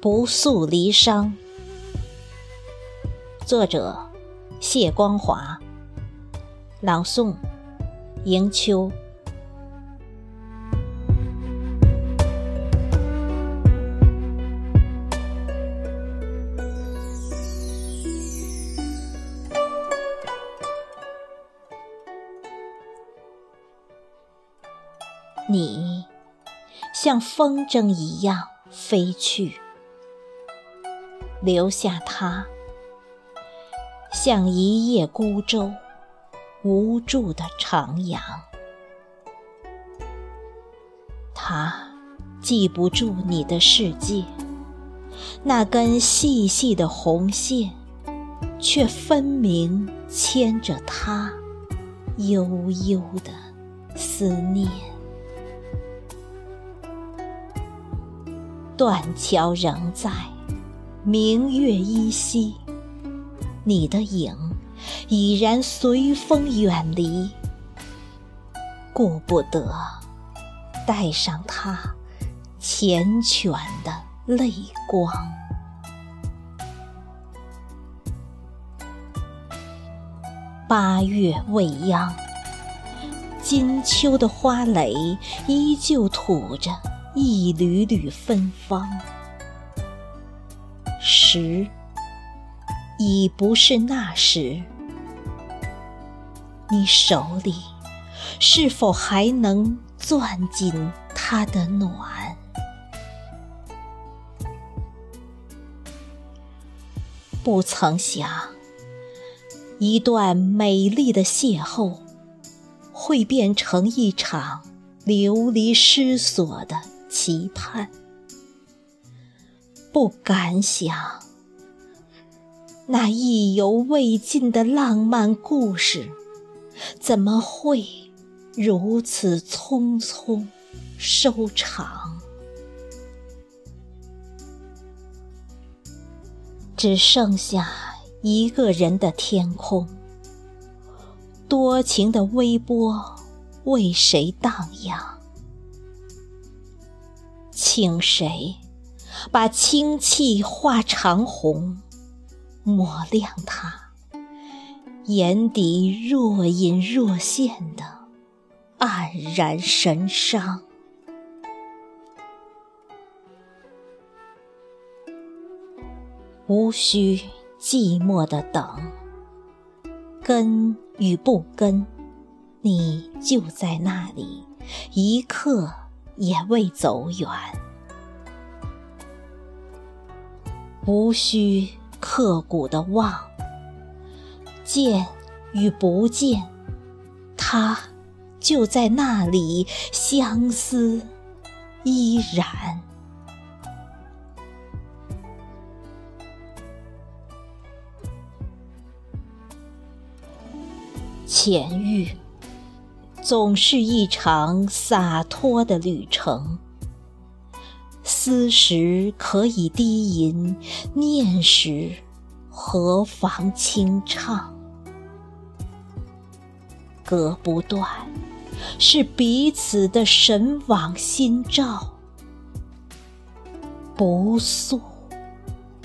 不诉离殇。作者：谢光华。朗诵：迎秋。你像风筝一样飞去，留下他，像一叶孤舟，无助的徜徉。他记不住你的世界，那根细细的红线，却分明牵着他悠悠的思念。断桥仍在，明月依稀，你的影已然随风远离，顾不得带上他缱绻的泪光。八月未央，金秋的花蕾依旧吐着。一缕缕芬芳，时已不是那时。你手里是否还能攥紧它的暖？不曾想，一段美丽的邂逅，会变成一场流离失所的。期盼，不敢想，那意犹未尽的浪漫故事，怎么会如此匆匆收场？只剩下一个人的天空，多情的微波为谁荡漾？请谁把清气化长虹，抹亮他眼底若隐若现的黯然神伤？无需寂寞的等，跟与不跟，你就在那里，一刻。也未走远，无需刻骨的望，见与不见，他就在那里，相思依然。浅玉。总是一场洒脱的旅程，思时可以低吟，念时何妨清唱。隔不断，是彼此的神往心照，不诉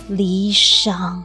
离殇。